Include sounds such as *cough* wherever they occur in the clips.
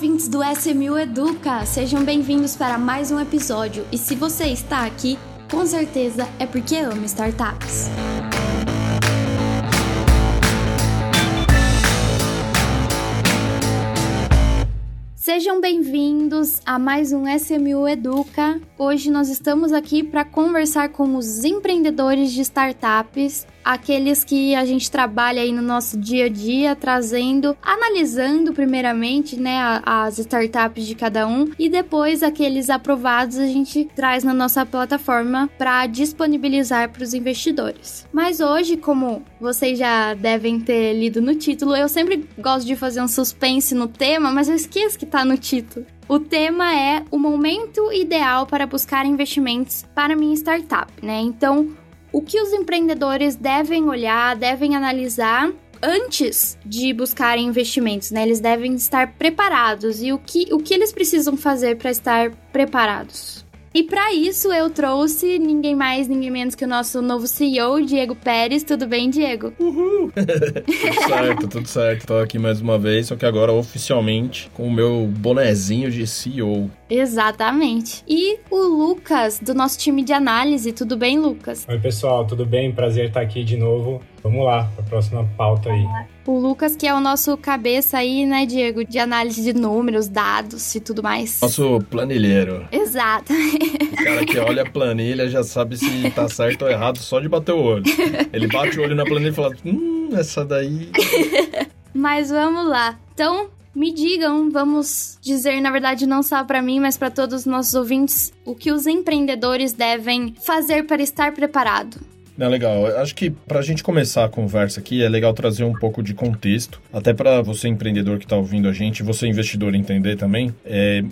ouvintes do SMU Educa! Sejam bem-vindos para mais um episódio. E se você está aqui, com certeza é porque ama startups. Sejam bem-vindos a mais um SMU Educa. Hoje nós estamos aqui para conversar com os empreendedores de startups aqueles que a gente trabalha aí no nosso dia a dia, trazendo, analisando primeiramente, né, as startups de cada um e depois aqueles aprovados a gente traz na nossa plataforma para disponibilizar para os investidores. Mas hoje, como vocês já devem ter lido no título, eu sempre gosto de fazer um suspense no tema, mas eu esqueço que está no título. O tema é o momento ideal para buscar investimentos para minha startup, né? Então, o que os empreendedores devem olhar, devem analisar antes de buscarem investimentos, né? Eles devem estar preparados e o que, o que eles precisam fazer para estar preparados. E para isso eu trouxe ninguém mais, ninguém menos que o nosso novo CEO, Diego Pérez. Tudo bem, Diego? Uhul! *laughs* tudo certo, tudo certo. Tô aqui mais uma vez, só que agora oficialmente com o meu bonezinho de CEO. Exatamente. E o Lucas, do nosso time de análise. Tudo bem, Lucas? Oi, pessoal, tudo bem? Prazer estar aqui de novo. Vamos lá, para a próxima pauta aí. O Lucas, que é o nosso cabeça aí, né, Diego, de análise de números, dados e tudo mais. Nosso planilheiro. Exato. O cara que olha a planilha já sabe se tá certo ou errado só de bater o olho. Ele bate o olho na planilha e fala: Hum, essa daí. Mas vamos lá. Então, me digam, vamos dizer, na verdade, não só para mim, mas para todos os nossos ouvintes, o que os empreendedores devem fazer para estar preparado. É legal. Acho que para a gente começar a conversa aqui, é legal trazer um pouco de contexto, até para você empreendedor que está ouvindo a gente, você investidor entender também, é,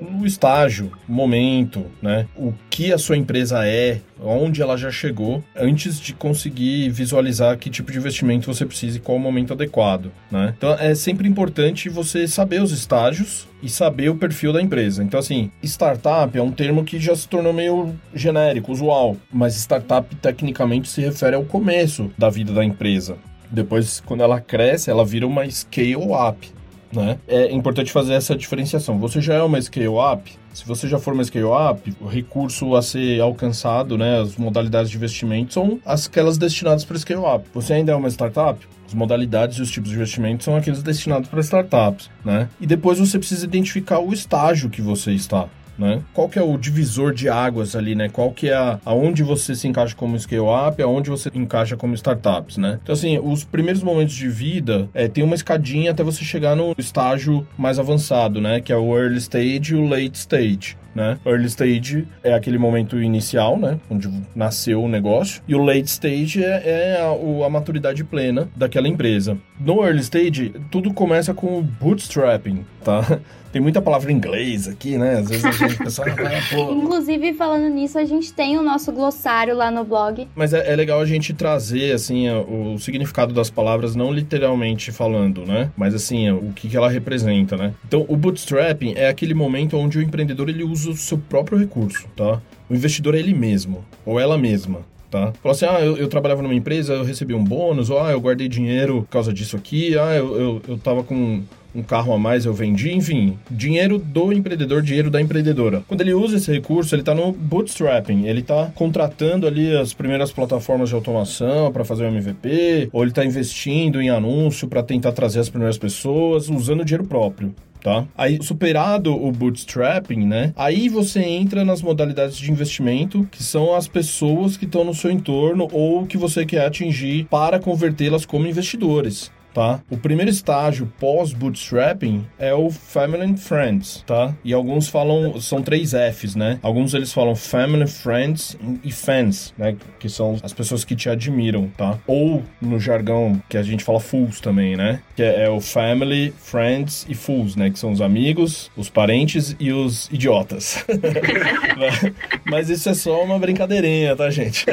o estágio, o momento, né? O que a sua empresa é, onde ela já chegou, antes de conseguir visualizar que tipo de investimento você precisa e qual o momento adequado, né? Então é sempre importante você saber os estágios e saber o perfil da empresa. Então assim, startup é um termo que já se tornou meio genérico, usual, mas startup tecnicamente se refere ao começo da vida da empresa. Depois, quando ela cresce, ela vira uma scale-up. Né? É importante fazer essa diferenciação. Você já é uma scale-up, se você já for uma scale-up, o recurso a ser alcançado, né, as modalidades de investimento são aquelas destinadas para scale-up. Você ainda é uma startup? As modalidades e os tipos de investimento são aqueles destinados para startups, né? E depois você precisa identificar o estágio que você está né? Qual que é o divisor de águas ali, né? Qual que é a, aonde você se encaixa como scale-up, aonde você encaixa como startups, né? Então, assim, os primeiros momentos de vida é, tem uma escadinha até você chegar no estágio mais avançado, né? Que é o early stage e o late stage né? Early stage é aquele momento inicial, né? Onde nasceu o negócio. E o late stage é, é a, a, maturidade plena daquela empresa. No early stage, tudo começa com o bootstrapping, tá? *laughs* Tem muita palavra em inglês aqui, né? Às vezes a gente pensa, ah. Inclusive, falando nisso, a gente tem o nosso glossário lá no blog. Mas é, é legal a gente trazer, assim, o significado das palavras, não literalmente falando, né? Mas, assim, o que, que ela representa, né? Então, o bootstrapping é aquele momento onde o empreendedor ele usa o seu próprio recurso, tá? O investidor é ele mesmo, ou ela mesma. Tá? Fala assim, ah, eu, eu, trabalhava numa empresa, eu recebi um bônus, ou ah, eu guardei dinheiro por causa disso aqui, ah, eu, eu, eu tava com um carro a mais eu vendi, enfim, dinheiro do empreendedor, dinheiro da empreendedora. Quando ele usa esse recurso, ele está no bootstrapping, ele está contratando ali as primeiras plataformas de automação para fazer o MVP, ou ele está investindo em anúncio para tentar trazer as primeiras pessoas usando dinheiro próprio. Tá? Aí, superado o bootstrapping, né? Aí você entra nas modalidades de investimento, que são as pessoas que estão no seu entorno ou que você quer atingir para convertê-las como investidores tá? O primeiro estágio pós-bootstrapping é o Family and Friends, tá? E alguns falam, são três Fs, né? Alguns eles falam Family, Friends e Fans, né? Que são as pessoas que te admiram, tá? Ou, no jargão, que a gente fala Fools também, né? Que é, é o Family, Friends e Fools, né? Que são os amigos, os parentes e os idiotas. *laughs* Mas isso é só uma brincadeirinha, tá, gente?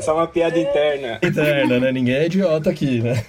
Só uma piada interna. Interna, né? Ninguém é idiota aqui, né?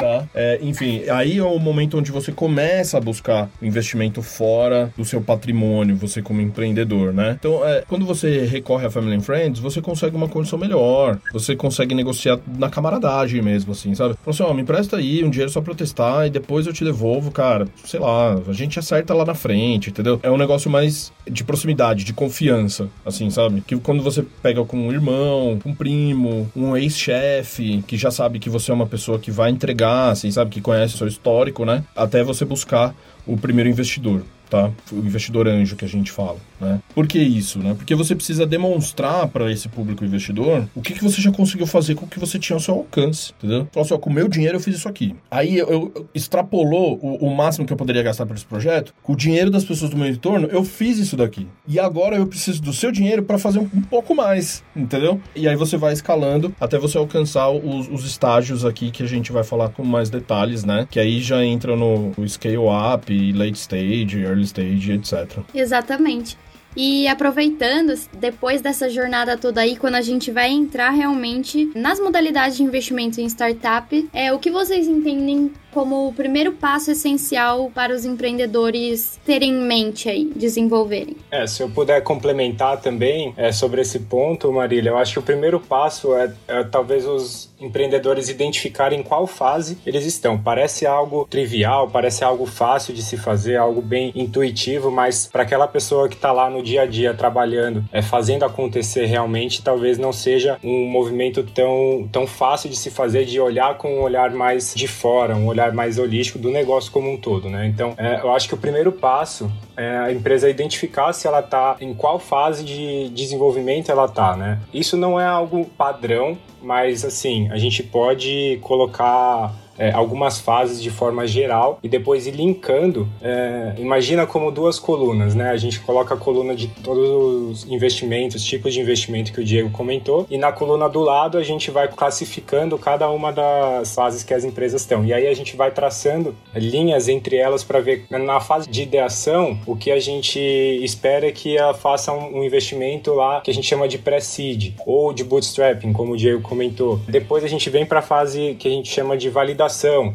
tá? *laughs* tá? É, enfim, aí é o momento onde você começa a buscar investimento fora do seu patrimônio, você como empreendedor, né? Então, é, quando você recorre a Family and Friends, você consegue uma condição melhor, você consegue negociar na camaradagem mesmo, assim, sabe? Fala assim, ó, me empresta aí um dinheiro só pra eu testar e depois eu te devolvo, cara, sei lá, a gente acerta lá na frente, entendeu? É um negócio mais de proximidade, de confiança, assim, sabe? Que quando você pega com um irmão, um primo, um ex-chefe, que já sabe que você é uma pessoa que vai entregar, assim, sabe? Que conhece o seu histórico, né? Até você buscar o primeiro investidor tá? O investidor anjo que a gente fala, né? Por que isso, né? Porque você precisa demonstrar para esse público investidor o que, que você já conseguiu fazer com o que você tinha ao seu alcance, entendeu? Falar assim, ó, com o meu dinheiro eu fiz isso aqui. Aí eu, eu extrapolou o, o, máximo que eu poderia gastar por esse projeto, com o dinheiro das pessoas do meu entorno, eu fiz isso daqui. E agora eu preciso do seu dinheiro para fazer um, um, pouco mais, entendeu? E aí você vai escalando até você alcançar os, os, estágios aqui que a gente vai falar com mais detalhes, né? Que aí já entra no, no scale up, late stage, early early stage, etc. Exatamente. E aproveitando, depois dessa jornada toda aí, quando a gente vai entrar realmente nas modalidades de investimento em startup, é o que vocês entendem como o primeiro passo essencial para os empreendedores terem em mente aí, desenvolverem? É, se eu puder complementar também é, sobre esse ponto, Marília, eu acho que o primeiro passo é, é talvez os empreendedores identificarem qual fase eles estão. Parece algo trivial, parece algo fácil de se fazer, algo bem intuitivo, mas para aquela pessoa que está lá no dia a dia trabalhando, é, fazendo acontecer realmente, talvez não seja um movimento tão, tão fácil de se fazer, de olhar com um olhar mais de fora, um olhar mais holístico do negócio como um todo, né? Então, é, eu acho que o primeiro passo é a empresa identificar se ela está em qual fase de desenvolvimento ela está, né? Isso não é algo padrão, mas assim, a gente pode colocar é, algumas fases de forma geral e depois ir linkando. É, imagina como duas colunas, né? A gente coloca a coluna de todos os investimentos, tipos de investimento que o Diego comentou, e na coluna do lado a gente vai classificando cada uma das fases que as empresas estão. E aí a gente vai traçando linhas entre elas para ver na fase de ideação o que a gente espera que ela faça um investimento lá que a gente chama de pré-seed ou de bootstrapping, como o Diego comentou. Depois a gente vem para a fase que a gente chama de validação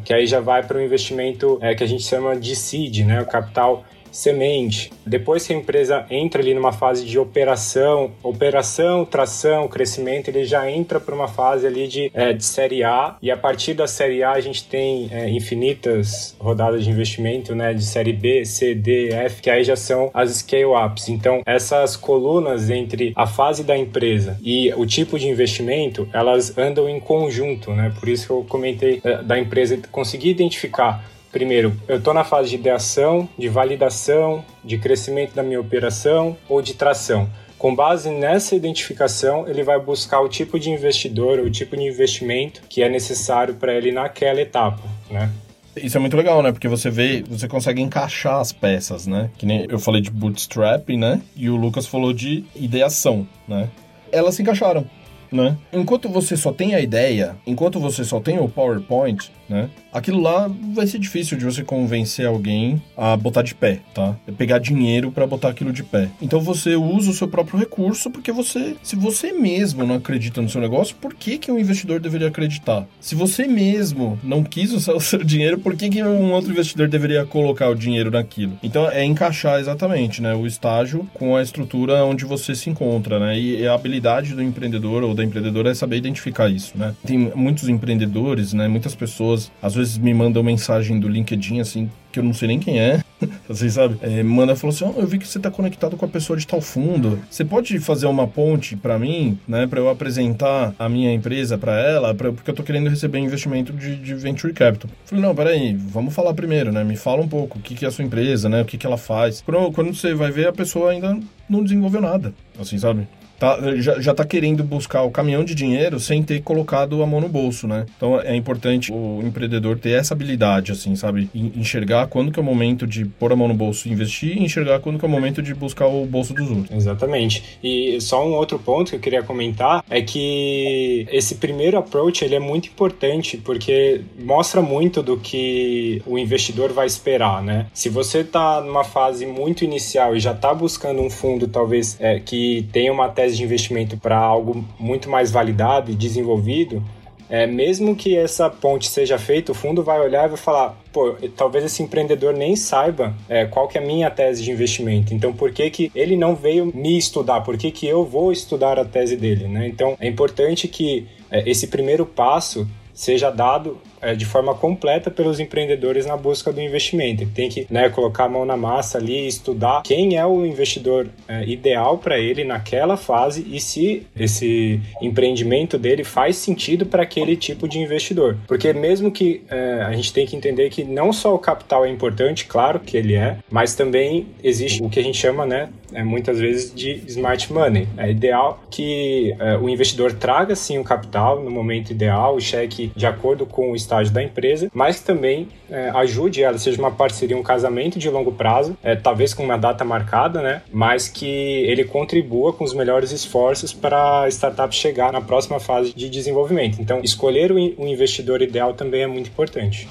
que aí já vai para o investimento é, que a gente chama de seed, né, o capital semente. Depois que a empresa entra ali numa fase de operação, operação, tração, crescimento, ele já entra para uma fase ali de, é, de série A e a partir da série A a gente tem é, infinitas rodadas de investimento, né, de série B, C, D, F, que aí já são as scale-ups. Então, essas colunas entre a fase da empresa e o tipo de investimento, elas andam em conjunto, né? Por isso que eu comentei é, da empresa conseguir identificar Primeiro, eu estou na fase de ideação, de validação, de crescimento da minha operação ou de tração. Com base nessa identificação, ele vai buscar o tipo de investidor, o tipo de investimento que é necessário para ele naquela etapa, né? Isso é muito legal, né? Porque você vê, você consegue encaixar as peças, né? Que nem eu falei de bootstrap, né? E o Lucas falou de ideação, né? Elas se encaixaram, né? Enquanto você só tem a ideia, enquanto você só tem o PowerPoint, né? Aquilo lá vai ser difícil de você convencer alguém a botar de pé, tá? É pegar dinheiro para botar aquilo de pé. Então você usa o seu próprio recurso porque você, se você mesmo não acredita no seu negócio, por que que um investidor deveria acreditar? Se você mesmo não quis usar *laughs* o seu dinheiro, por que que um outro investidor deveria colocar o dinheiro naquilo? Então é encaixar exatamente, né, o estágio com a estrutura onde você se encontra, né? E a habilidade do empreendedor ou da empreendedora é saber identificar isso, né? Tem muitos empreendedores, né, muitas pessoas pessoas às vezes me mandam mensagem do LinkedIn assim, que eu não sei nem quem é. *laughs* Vocês sabem? É, manda falou assim: oh, eu vi que você está conectado com a pessoa de tal fundo. Você pode fazer uma ponte para mim, né? Para eu apresentar a minha empresa para ela, pra, porque eu tô querendo receber investimento de, de venture capital. Falei: não, peraí, vamos falar primeiro, né? Me fala um pouco o que, que é a sua empresa, né? O que, que ela faz. Quando, quando você vai ver, a pessoa ainda não desenvolveu nada. Assim, sabe? Tá, já, já tá querendo buscar o caminhão de dinheiro sem ter colocado a mão no bolso, né? Então é importante o empreendedor ter essa habilidade, assim, sabe? Enxergar quando que é o momento de pôr a mão no bolso e investir e enxergar quando que é o momento de buscar o bolso dos outros. Exatamente. E só um outro ponto que eu queria comentar é que esse primeiro approach ele é muito importante porque mostra muito do que o investidor vai esperar, né? Se você tá numa fase muito inicial e já tá buscando um fundo talvez é, que tenha uma tese de investimento para algo muito mais validado e desenvolvido, é, mesmo que essa ponte seja feita, o fundo vai olhar e vai falar, pô, talvez esse empreendedor nem saiba é, qual que é a minha tese de investimento. Então, por que que ele não veio me estudar? Por que que eu vou estudar a tese dele, né? Então, é importante que é, esse primeiro passo seja dado é, de forma completa pelos empreendedores na busca do investimento. tem que né, colocar a mão na massa ali, estudar quem é o investidor é, ideal para ele naquela fase e se esse empreendimento dele faz sentido para aquele tipo de investidor. Porque mesmo que é, a gente tem que entender que não só o capital é importante, claro que ele é, mas também existe o que a gente chama, né, é, muitas vezes de smart money. É ideal que é, o investidor traga sim o capital no momento ideal, o cheque de acordo com o estado estágio da empresa, mas também é, ajude ela, seja uma parceria, um casamento de longo prazo, é, talvez com uma data marcada, né? Mas que ele contribua com os melhores esforços para a startup chegar na próxima fase de desenvolvimento. Então, escolher o investidor ideal também é muito importante.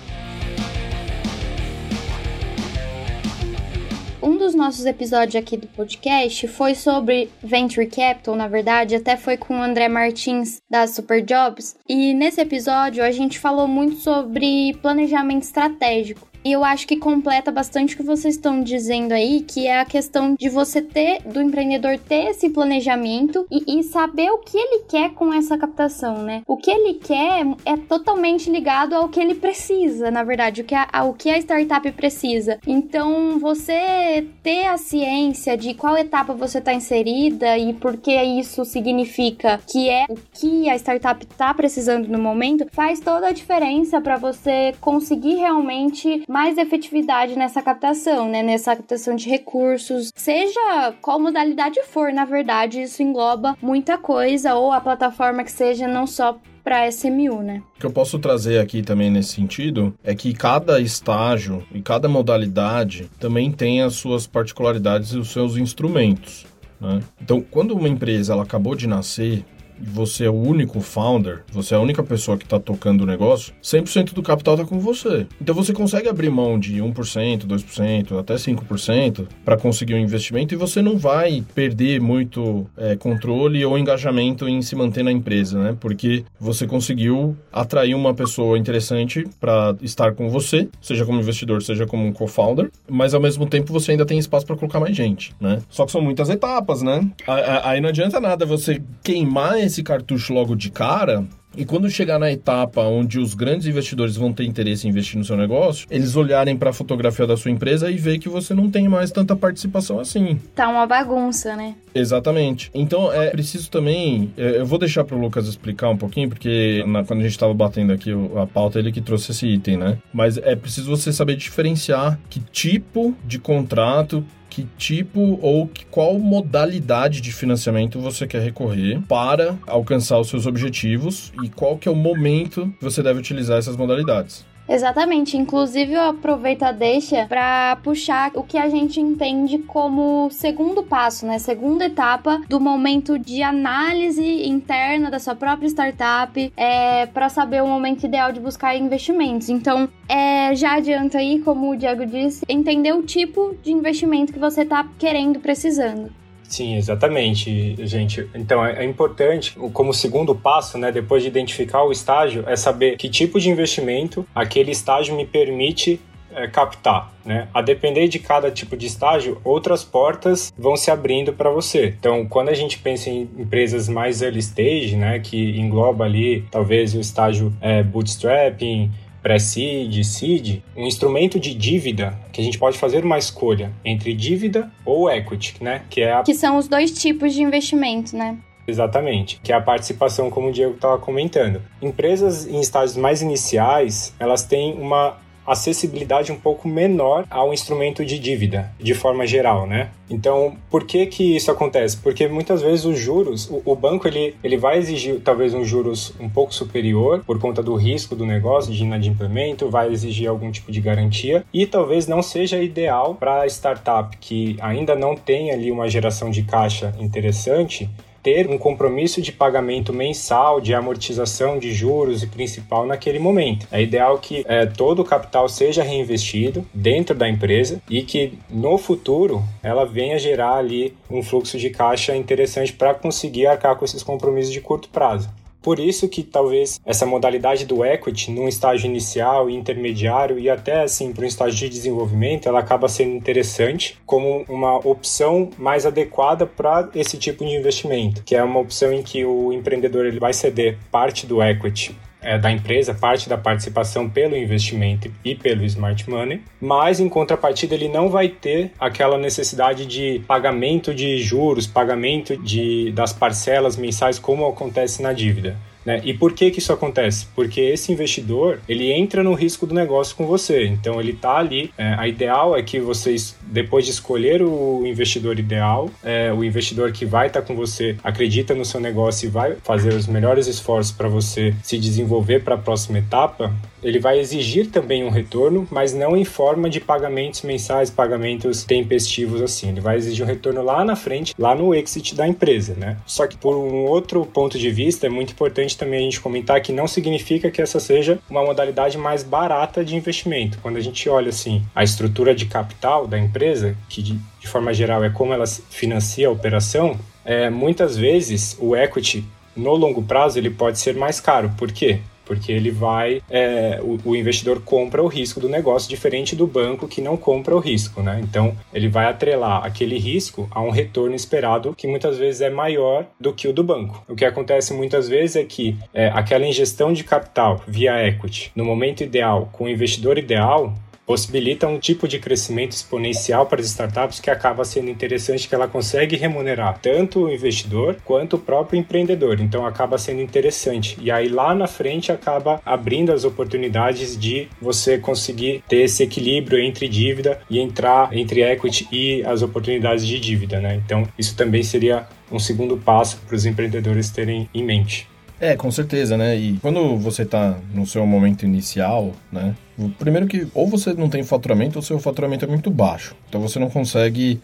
Um dos nossos episódios aqui do podcast foi sobre Venture Capital, na verdade, até foi com o André Martins da Super Jobs. E nesse episódio a gente falou muito sobre planejamento estratégico. E eu acho que completa bastante o que vocês estão dizendo aí, que é a questão de você ter, do empreendedor ter esse planejamento e, e saber o que ele quer com essa captação, né? O que ele quer é totalmente ligado ao que ele precisa, na verdade, o que a, ao que a startup precisa. Então, você ter a ciência de qual etapa você está inserida e por que isso significa que é o que a startup está precisando no momento, faz toda a diferença para você conseguir realmente mais efetividade nessa captação, né? Nessa captação de recursos, seja qual modalidade for, na verdade, isso engloba muita coisa, ou a plataforma que seja não só para SMU, né? O que eu posso trazer aqui também nesse sentido é que cada estágio e cada modalidade também tem as suas particularidades e os seus instrumentos. Né? Então, quando uma empresa ela acabou de nascer, você é o único founder, você é a única pessoa que está tocando o negócio, 100% do capital está com você. Então você consegue abrir mão de 1%, 2%, até 5% para conseguir um investimento e você não vai perder muito é, controle ou engajamento em se manter na empresa, né? Porque você conseguiu atrair uma pessoa interessante para estar com você, seja como investidor, seja como um co-founder, mas ao mesmo tempo você ainda tem espaço para colocar mais gente, né? Só que são muitas etapas, né? Aí não adianta nada você queimar esse cartucho logo de cara, e quando chegar na etapa onde os grandes investidores vão ter interesse em investir no seu negócio, eles olharem para a fotografia da sua empresa e ver que você não tem mais tanta participação assim. Tá uma bagunça, né? Exatamente. Então é preciso também. É, eu vou deixar para o Lucas explicar um pouquinho, porque na, quando a gente estava batendo aqui a pauta, ele que trouxe esse item, né? Mas é preciso você saber diferenciar que tipo de contrato que tipo ou que, qual modalidade de financiamento você quer recorrer para alcançar os seus objetivos e qual que é o momento que você deve utilizar essas modalidades. Exatamente. Inclusive, eu aproveito a deixa para puxar o que a gente entende como segundo passo, né? Segunda etapa do momento de análise interna da sua própria startup, é, para saber o momento ideal de buscar investimentos. Então, é, já adianta aí, como o Diego disse, entender o tipo de investimento que você está querendo, precisando. Sim, exatamente, gente. Então é, é, importante, como segundo passo, né, depois de identificar o estágio, é saber que tipo de investimento aquele estágio me permite é, captar, né? A depender de cada tipo de estágio, outras portas vão se abrindo para você. Então, quando a gente pensa em empresas mais early stage, né, que engloba ali talvez o estágio é, bootstrapping, pré-seed, seed, um instrumento de dívida que a gente pode fazer uma escolha entre dívida ou equity, né? Que é a... que são os dois tipos de investimento, né? Exatamente, que é a participação, como o Diego estava comentando. Empresas em estágios mais iniciais, elas têm uma acessibilidade um pouco menor ao instrumento de dívida, de forma geral, né? Então, por que que isso acontece? Porque muitas vezes os juros, o, o, banco ele, ele vai exigir talvez um juros um pouco superior por conta do risco do negócio, de inadimplemento, vai exigir algum tipo de garantia e talvez não seja ideal para startup que ainda não tem ali uma geração de caixa interessante ter um compromisso de pagamento mensal, de amortização de juros e principal naquele momento. É ideal que é, todo o capital seja reinvestido dentro da empresa e que no futuro ela venha gerar ali um fluxo de caixa interessante para conseguir arcar com esses compromissos de curto prazo. Por isso que talvez essa modalidade do equity num estágio inicial, intermediário e até assim para um estágio de desenvolvimento, ela acaba sendo interessante como uma opção mais adequada para esse tipo de investimento, que é uma opção em que o empreendedor ele vai ceder parte do equity é, da empresa, parte da participação pelo investimento e pelo smart money, mas em contrapartida ele não vai ter aquela necessidade de pagamento de juros, pagamento de, das parcelas mensais como acontece na dívida. Né? E por que que isso acontece? Porque esse investidor, ele entra no risco do negócio com você. Então, ele está ali. É, a ideal é que vocês, depois de escolher o investidor ideal, é, o investidor que vai estar tá com você, acredita no seu negócio e vai fazer os melhores esforços para você se desenvolver para a próxima etapa, ele vai exigir também um retorno, mas não em forma de pagamentos mensais, pagamentos tempestivos assim. Ele vai exigir um retorno lá na frente, lá no exit da empresa, né? Só que por um outro ponto de vista, é muito importante também a gente comentar que não significa que essa seja uma modalidade mais barata de investimento. Quando a gente olha assim a estrutura de capital da empresa, que de, de forma geral é como ela financia a operação, é, muitas vezes o equity no longo prazo ele pode ser mais caro. Por quê? Porque ele vai, é, o, o, investidor compra o risco do negócio, diferente do banco que não compra o risco, né? Então, ele vai atrelar aquele risco a um retorno esperado que muitas vezes é maior do que o do banco. O que acontece muitas vezes é que é, aquela ingestão de capital via equity, no momento ideal, com o investidor ideal, possibilita um tipo de crescimento exponencial para as startups que acaba sendo interessante que ela consegue remunerar tanto o investidor quanto o próprio empreendedor. Então acaba sendo interessante. E aí lá na frente acaba abrindo as oportunidades de você conseguir ter esse equilíbrio entre dívida e entrar entre equity e as oportunidades de dívida, né? Então isso também seria um segundo passo para os empreendedores terem em mente. É, com certeza, né? E quando você está no seu momento inicial, né? Primeiro que ou você não tem faturamento ou seu faturamento é muito baixo. Então você não consegue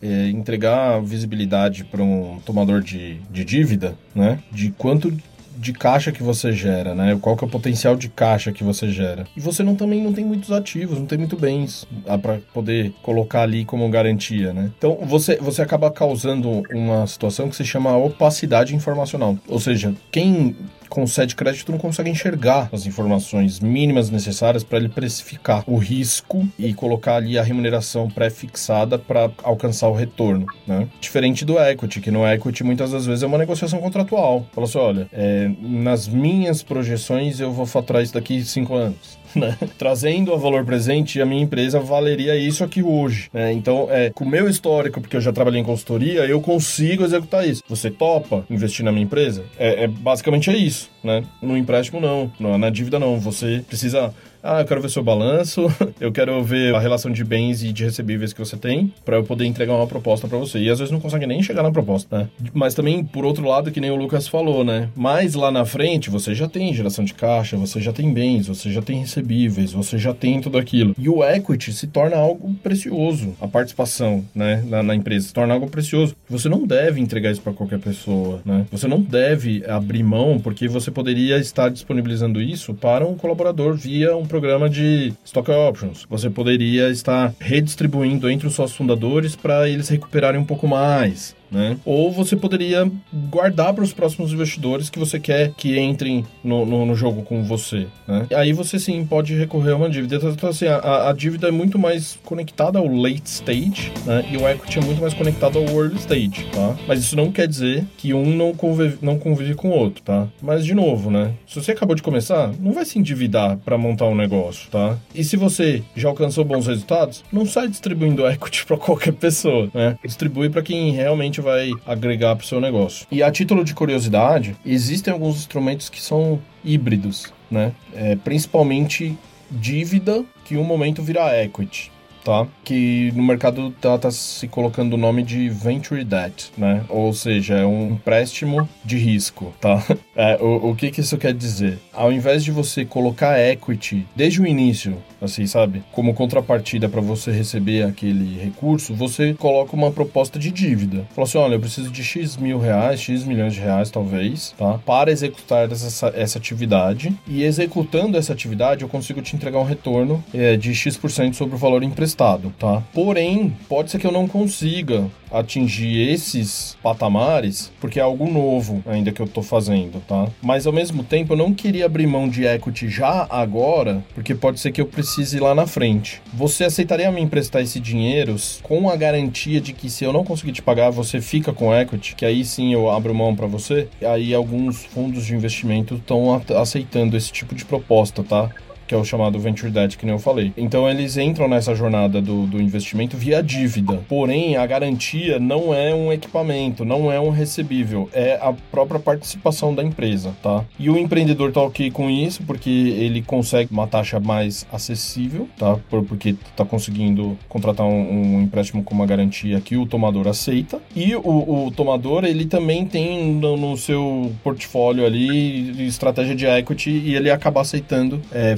é, entregar visibilidade para um tomador de, de dívida, né? De quanto de caixa que você gera, né? Qual que é o potencial de caixa que você gera. E você não também não tem muitos ativos, não tem muito bens para poder colocar ali como garantia, né? Então você você acaba causando uma situação que se chama opacidade informacional. Ou seja, quem concede crédito não consegue enxergar as informações mínimas necessárias para ele precificar o risco e colocar ali a remuneração pré-fixada para alcançar o retorno, né? Diferente do equity, que no equity muitas das vezes é uma negociação contratual. Fala assim, olha, é, nas minhas projeções eu vou faturar isso daqui cinco anos. *laughs* né? Trazendo a valor presente, a minha empresa valeria isso aqui hoje, né? Então, é, com o meu histórico, porque eu já trabalhei em consultoria, eu consigo executar isso. Você topa investir na minha empresa? É, é basicamente é isso, né? No empréstimo, não. Na dívida, não. Você precisa ah, eu quero ver seu balanço, *laughs* eu quero ver a relação de bens e de recebíveis que você tem, para eu poder entregar uma proposta para você. E às vezes não consegue nem chegar na proposta, né? Mas também, por outro lado, que nem o Lucas falou, né? Mas lá na frente, você já tem geração de caixa, você já tem bens, você já tem recebíveis, você já tem tudo aquilo. E o equity se torna algo precioso. A participação, né, na, na empresa se torna algo precioso. Você não deve entregar isso para qualquer pessoa, né? Você não deve abrir mão, porque você poderia estar disponibilizando isso para um colaborador via um programa de stock options. Você poderia estar redistribuindo entre os seus fundadores para eles recuperarem um pouco mais né? Ou você poderia guardar para os próximos investidores que você quer que entrem no, no, no jogo com você, né? Aí você sim pode recorrer a uma dívida. Então, então assim, a, a, dívida é muito mais conectada ao late stage, né? E o equity é muito mais conectado ao early stage, tá? Mas isso não quer dizer que um não convive, não convive com o outro, tá? Mas de novo, né? Se você acabou de começar, não vai se endividar para montar um negócio, tá? E se você já alcançou bons resultados, não sai distribuindo *laughs* equity para qualquer pessoa, né? Distribui para quem realmente vai agregar para o seu negócio. E a título de curiosidade, existem alguns instrumentos que são híbridos, né? É, principalmente dívida que um momento vira equity tá? Que no mercado tá, tá, se colocando o nome de Venture Debt, né? Ou seja, é um empréstimo de risco, tá? *laughs* É, o, o que que isso quer dizer? Ao invés de você colocar equity desde o início, assim, sabe? Como contrapartida para você receber aquele recurso, você coloca uma proposta de dívida. Fala assim, olha, eu preciso de X mil reais, X milhões de reais, talvez, tá? Para executar essa, essa atividade. E executando essa atividade, eu consigo te entregar um retorno é, de X% sobre o valor emprestado, tá? Porém, pode ser que eu não consiga atingir esses patamares, porque é algo novo ainda que eu tô fazendo, tá? Mas ao mesmo tempo eu não queria abrir mão de equity já agora, porque pode ser que eu precise ir lá na frente. Você aceitaria me emprestar esse dinheiro com a garantia de que se eu não conseguir te pagar, você fica com equity, que aí sim eu abro mão para você? Aí alguns fundos de investimento estão aceitando esse tipo de proposta, tá? Que é o chamado Venture Debt, que nem eu falei. Então eles entram nessa jornada do, do investimento via dívida. Porém, a garantia não é um equipamento, não é um recebível, é a própria participação da empresa, tá? E o empreendedor tá ok com isso, porque ele consegue uma taxa mais acessível, tá? porque tá conseguindo contratar um, um empréstimo com uma garantia que o tomador aceita. E o, o tomador, ele também tem no, no, seu portfólio ali estratégia de equity e ele acaba aceitando é,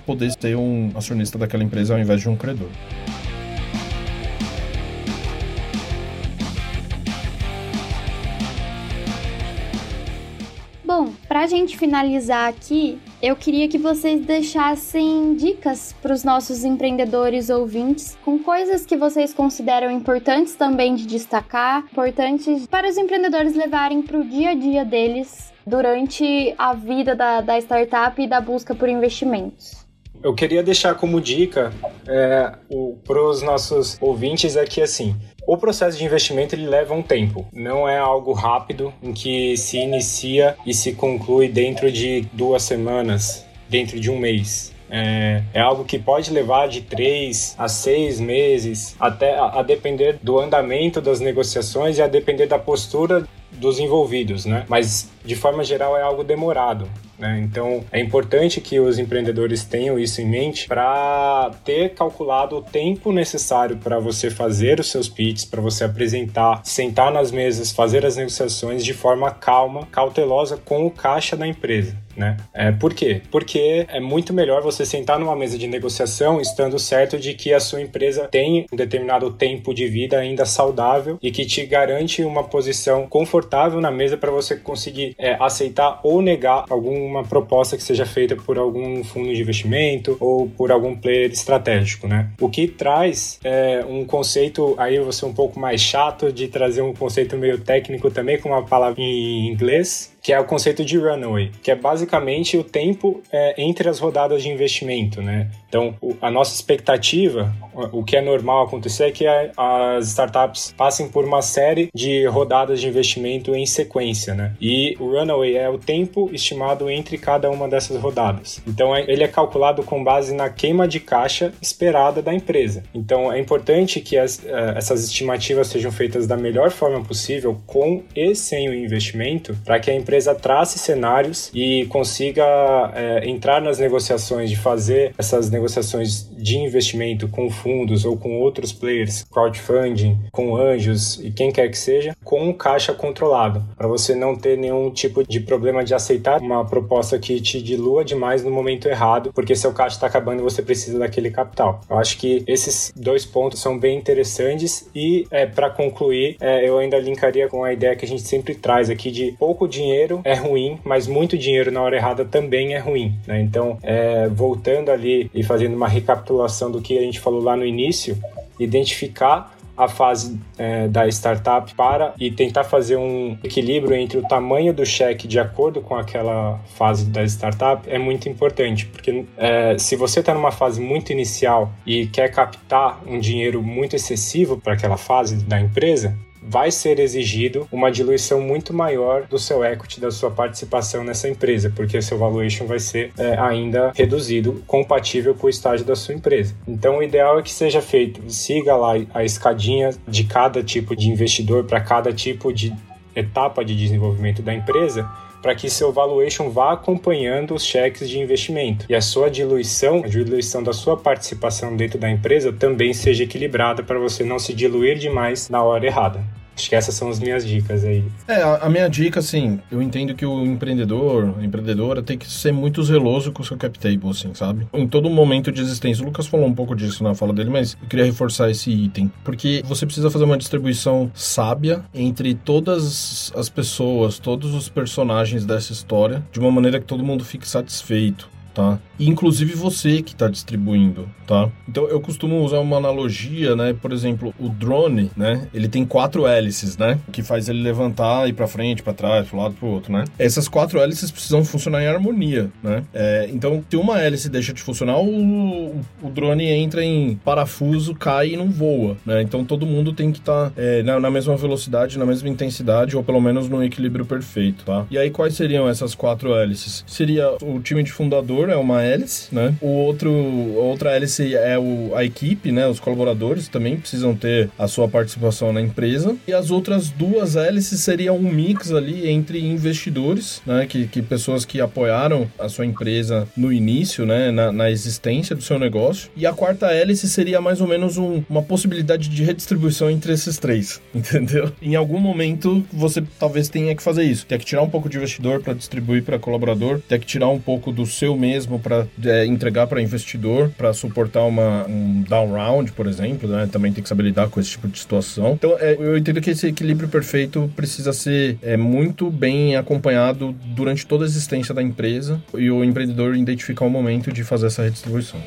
poder ser um acionista daquela empresa ao invés de um credor. Bom, para a gente finalizar aqui, eu queria que vocês deixassem dicas para os nossos empreendedores ouvintes com coisas que vocês consideram importantes também de destacar, importantes para os empreendedores levarem para o dia a dia deles durante a vida da, da startup e da busca por investimentos. Eu queria deixar como dica é, para os nossos ouvintes aqui assim. O processo de investimento ele leva um tempo, não é algo rápido em que se inicia e se conclui dentro de duas semanas, dentro de um mês. É, é, algo que pode levar de três a seis meses, até a, a, depender do andamento das negociações e a depender da postura dos envolvidos, né? Mas de forma geral é algo demorado. Né? Então é importante que os empreendedores tenham isso em mente para ter calculado o tempo necessário para você fazer os seus pitches, para você apresentar, sentar nas mesas, fazer as negociações de forma calma, cautelosa com o caixa da empresa né? É, por quê? Porque é muito melhor você sentar numa mesa de negociação estando certo de que a sua empresa tem um determinado tempo de vida ainda saudável e que te garante uma posição confortável na mesa para você conseguir é, aceitar ou negar alguma proposta que seja feita por algum fundo de investimento ou por algum player estratégico, né? O que traz é, um conceito, aí ser um pouco mais chato de trazer um conceito meio técnico também com uma palavra em inglês, que é o conceito de runway, que é basicamente o tempo é, entre as rodadas de investimento, né? Então, a nossa expectativa, o que é normal acontecer é que as startups passem por uma série de rodadas de investimento em sequência, né? E o runway é o tempo estimado entre cada uma dessas rodadas. Então, é, ele é calculado com base na queima de caixa esperada da empresa. Então, é importante que as, é, essas estimativas sejam feitas da melhor forma possível, com e sem o investimento, para que a empresa trace cenários e consiga é, entrar nas negociações de fazer essas negociações de investimento com fundos ou com outros players, crowdfunding, com anjos e quem quer que seja, com um caixa controlado, para você não ter nenhum tipo de problema de aceitar uma proposta que te dilua demais no momento errado, porque seu caixa está acabando e você precisa daquele capital. Eu acho que esses dois pontos são bem interessantes e, é, para concluir, é, eu ainda linkaria com a ideia que a gente sempre traz aqui de pouco dinheiro é ruim, mas muito dinheiro na hora errada também é ruim. Né? Então, é, voltando ali e fazendo uma recapitulação do que a gente falou lá no início, identificar a fase é, da startup para e tentar fazer um equilíbrio entre o tamanho do cheque de acordo com aquela fase da startup é muito importante, porque é, se você está numa fase muito inicial e quer captar um dinheiro muito excessivo para aquela fase da empresa, vai ser exigido uma diluição muito maior do seu equity, da sua participação nessa empresa, porque seu valuation vai ser é, ainda reduzido, compatível com o estágio da sua empresa. Então, o ideal é que seja feito, siga lá a escadinha de cada tipo de investidor para cada tipo de etapa de desenvolvimento da empresa para que seu valuation vá acompanhando os cheques de investimento e a sua diluição, a diluição da sua participação dentro da empresa também seja equilibrada para você não se diluir demais na hora errada. Acho que essas são as minhas dicas aí. É, a, a minha dica, assim, eu entendo que o empreendedor, a empreendedora, tem que ser muito zeloso com o seu cap table, assim, sabe? Em todo momento de existência. O Lucas falou um pouco disso na fala dele, mas eu queria reforçar esse item. Porque você precisa fazer uma distribuição sábia entre todas as pessoas, todos os personagens dessa história, de uma maneira que todo mundo fique satisfeito tá? Inclusive você que está distribuindo, tá? Então eu costumo usar uma analogia, né? Por exemplo, o drone, né? Ele tem quatro hélices, né? Que faz ele levantar e para frente, para trás, para lado, para outro, né? Essas quatro hélices precisam funcionar em harmonia, né? É, então, se uma hélice deixa de funcionar, o, o drone entra em parafuso, cai e não voa, né? Então todo mundo tem que estar tá, é, na, na mesma velocidade, na mesma intensidade ou pelo menos no equilíbrio perfeito, tá? E aí quais seriam essas quatro hélices? Seria o time de fundador é uma hélice, né? O outro, outra hélice é o, a equipe, né? Os colaboradores também precisam ter a sua participação na empresa. E as outras duas hélices seriam um mix ali entre investidores, né? Que, que pessoas que apoiaram a sua empresa no início, né? Na, na existência do seu negócio. E a quarta hélice seria mais ou menos um, uma possibilidade de redistribuição entre esses três, *laughs* entendeu? Em algum momento você talvez tenha que fazer isso. Tem que tirar um pouco de investidor para distribuir para colaborador, tem que tirar um pouco do seu mesmo mesmo para é, entregar para investidor, para suportar uma, um down round, por exemplo, né? Também tem que saber lidar com esse tipo de situação. Então, é, eu entendo que esse equilíbrio perfeito precisa ser é, muito bem acompanhado durante toda a existência da empresa e o empreendedor identificar o momento de fazer essa redistribuição.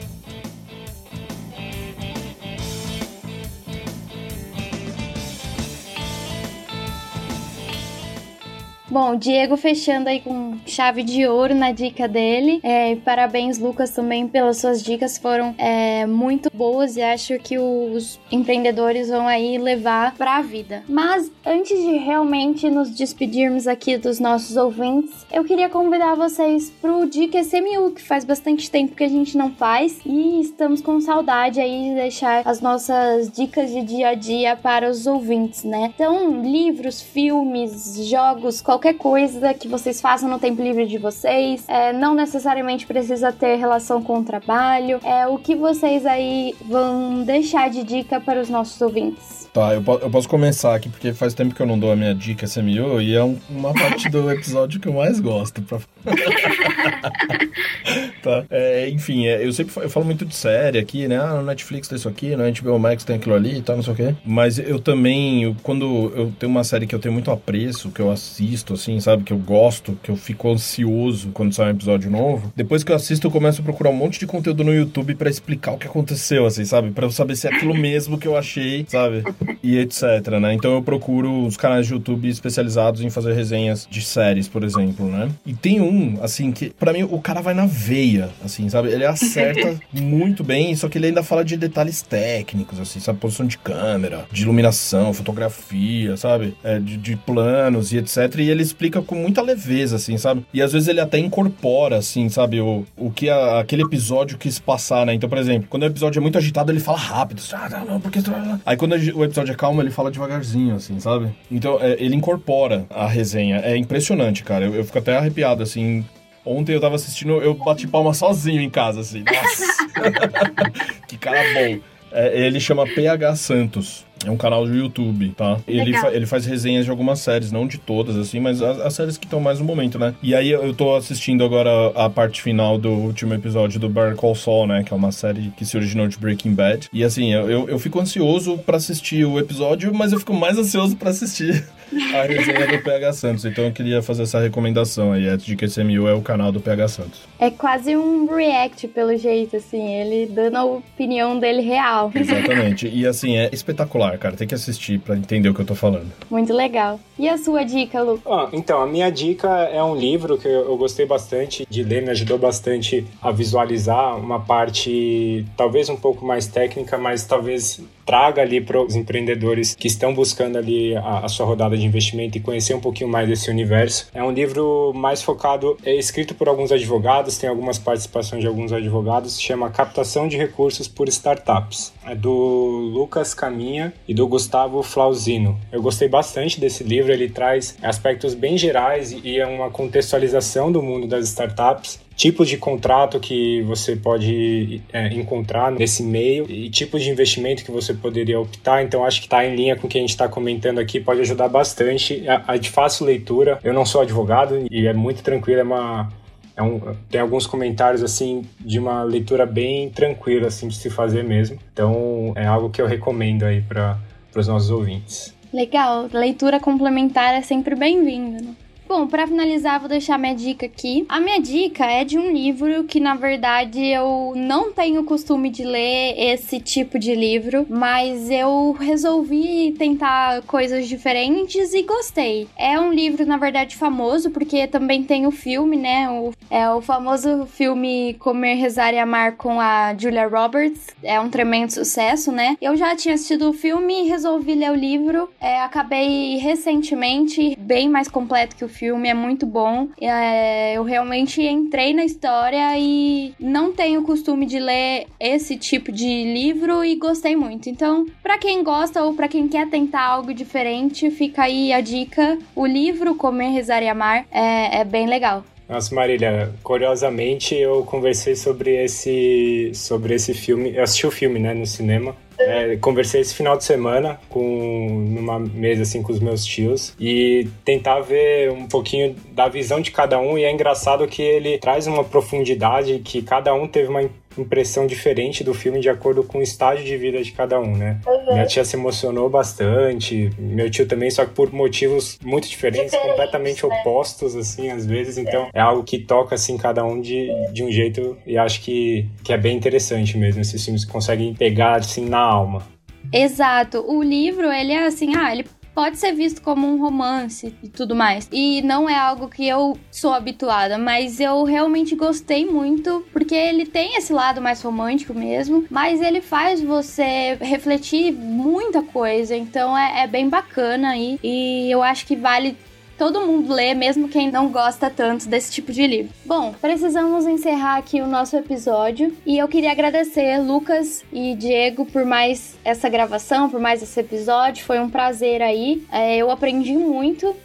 Bom, Diego fechando aí com chave de ouro na dica dele. É, parabéns, Lucas, também pelas suas dicas. Foram é, muito boas e acho que os empreendedores vão aí levar para a vida. Mas antes de realmente nos despedirmos aqui dos nossos ouvintes, eu queria convidar vocês pro Dica SMU, que faz bastante tempo que a gente não faz e estamos com saudade aí de deixar as nossas dicas de dia a dia para os ouvintes, né? Então, livros, filmes, jogos, qualquer qualquer coisa que vocês façam no tempo livre de vocês. É, não necessariamente precisa ter relação com o trabalho. É o que vocês aí vão deixar de dica para os nossos ouvintes. Tá, eu, eu posso começar aqui, porque faz tempo que eu não dou a minha dica SMU e é um, uma parte do episódio que eu mais gosto. Pra... *laughs* tá. É, enfim, é, eu sempre eu falo muito de série aqui, né? Ah, no Netflix tem isso aqui, no HBO Max tem aquilo ali e tal, não sei o quê. Mas eu também, eu, quando eu tenho uma série que eu tenho muito apreço, que eu assisto, assim, sabe? Que eu gosto, que eu fico ansioso quando sai um episódio novo. Depois que eu assisto, eu começo a procurar um monte de conteúdo no YouTube para explicar o que aconteceu, assim, sabe? Pra eu saber se é aquilo mesmo que eu achei, sabe? E etc, né? Então eu procuro os canais de YouTube especializados em fazer resenhas de séries, por exemplo, né? E tem um, assim, que para mim o cara vai na veia, assim, sabe? Ele acerta *laughs* muito bem, só que ele ainda fala de detalhes técnicos, assim, sabe? Posição de câmera, de iluminação, fotografia, sabe? É, de, de planos e etc. E ele explica com muita leveza, assim, sabe? E às vezes ele até incorpora, assim, sabe? O, o que a, aquele episódio quis passar, né? Então, por exemplo, quando o episódio é muito agitado, ele fala rápido. Ah, não, porque... Aí quando o episódio é calmo, ele fala devagarzinho, assim, sabe? Então, é, ele incorpora a resenha. É impressionante, cara. Eu, eu fico até arrepiado, assim. Ontem eu tava assistindo, eu bati palma sozinho em casa, assim. Nossa! *laughs* *laughs* que cara bom. É, ele chama PH Santos. É um canal do YouTube, tá? Ele, fa ele faz resenhas de algumas séries, não de todas, assim, mas as, as séries que estão mais no momento, né? E aí eu tô assistindo agora a parte final do último episódio do Better Call Saul, né? Que é uma série que se originou de Breaking Bad. E assim, eu, eu, eu fico ansioso para assistir o episódio, mas eu fico mais ansioso para assistir *laughs* a resenha do PH Santos. Então eu queria fazer essa recomendação aí. A de QCMU é o canal do PH Santos. É quase um react, pelo jeito, assim. Ele dando a opinião dele real. Exatamente. E assim, é espetacular, cara. Tem que assistir para entender o que eu tô falando. Muito legal. E a sua dica, Lu? Ah, então, a minha dica é um livro que eu gostei bastante de ler, me ajudou bastante a visualizar uma parte talvez um pouco mais técnica, mas talvez traga ali para os empreendedores que estão buscando ali a, a, sua rodada de investimento e conhecer um pouquinho mais desse universo. É um livro mais focado, é escrito por alguns advogados, tem algumas participações de alguns advogados, chama Captação de Recursos por Startups. É do Lucas Caminha e do Gustavo Flauzino. Eu gostei bastante desse livro, ele traz aspectos bem gerais e é uma contextualização do mundo das startups tipos de contrato que você pode é, encontrar nesse meio e tipos de investimento que você poderia optar. Então, acho que está em linha com o que a gente está comentando aqui, pode ajudar bastante. É, é de fácil leitura. Eu não sou advogado e é muito tranquilo, é uma é um, tem alguns comentários assim de uma leitura bem tranquila assim de se fazer mesmo. Então é algo que eu recomendo aí para os nossos ouvintes. Legal, leitura complementar é sempre bem-vinda. Né? Bom, para finalizar, vou deixar minha dica aqui. A minha dica é de um livro que, na verdade, eu não tenho costume de ler esse tipo de livro, mas eu resolvi tentar coisas diferentes e gostei. É um livro, na verdade, famoso, porque também tem o filme, né? O, é o famoso filme Comer, Rezar e Amar com a Julia Roberts. É um tremendo sucesso, né? Eu já tinha assistido o filme e resolvi ler o livro. É, acabei recentemente, bem mais completo que o filme filme é muito bom. É, eu realmente entrei na história e não tenho costume de ler esse tipo de livro e gostei muito. Então, para quem gosta ou para quem quer tentar algo diferente, fica aí a dica. O livro Comer, Rezar e Amar é, é bem legal. Nossa, Marília, curiosamente eu conversei sobre esse, sobre esse filme. Eu assisti o filme, né, no cinema. É, conversei esse final de semana com numa mesa assim com os meus tios e tentar ver um pouquinho da visão de cada um. E é engraçado que ele traz uma profundidade que cada um teve uma impressão diferente do filme de acordo com o estágio de vida de cada um, né? Uhum. Minha tia se emocionou bastante, meu tio também, só que por motivos muito diferentes, diferentes completamente né? opostos, assim, às vezes. Então, é. é. algo que toca, assim, cada um de, de um jeito e acho que, que é bem interessante mesmo. Esses filmes conseguem pegar, assim, na alma. Exato. O livro, ele é assim, ah, ele pode ser visto como um romance e tudo mais. E não é algo que eu sou habituada, mas eu realmente gostei muito porque ele tem esse lado mais romântico mesmo, mas ele faz você refletir muita coisa. Então é, é bem bacana aí e eu acho que vale todo mundo lê, mesmo quem não gosta tanto desse tipo de livro. Bom, precisamos encerrar aqui o nosso episódio e eu queria agradecer Lucas e Diego por mais essa gravação, por mais esse episódio. Foi um prazer aí. É, eu aprendi muito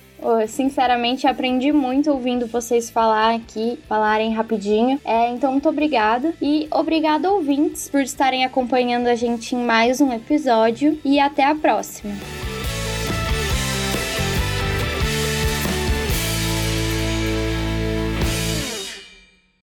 sinceramente aprendi muito ouvindo vocês falar aqui, falarem rapidinho. É, então, muito obrigada. E obrigado, ouvintes, por estarem acompanhando a gente em mais um episódio. E até a próxima.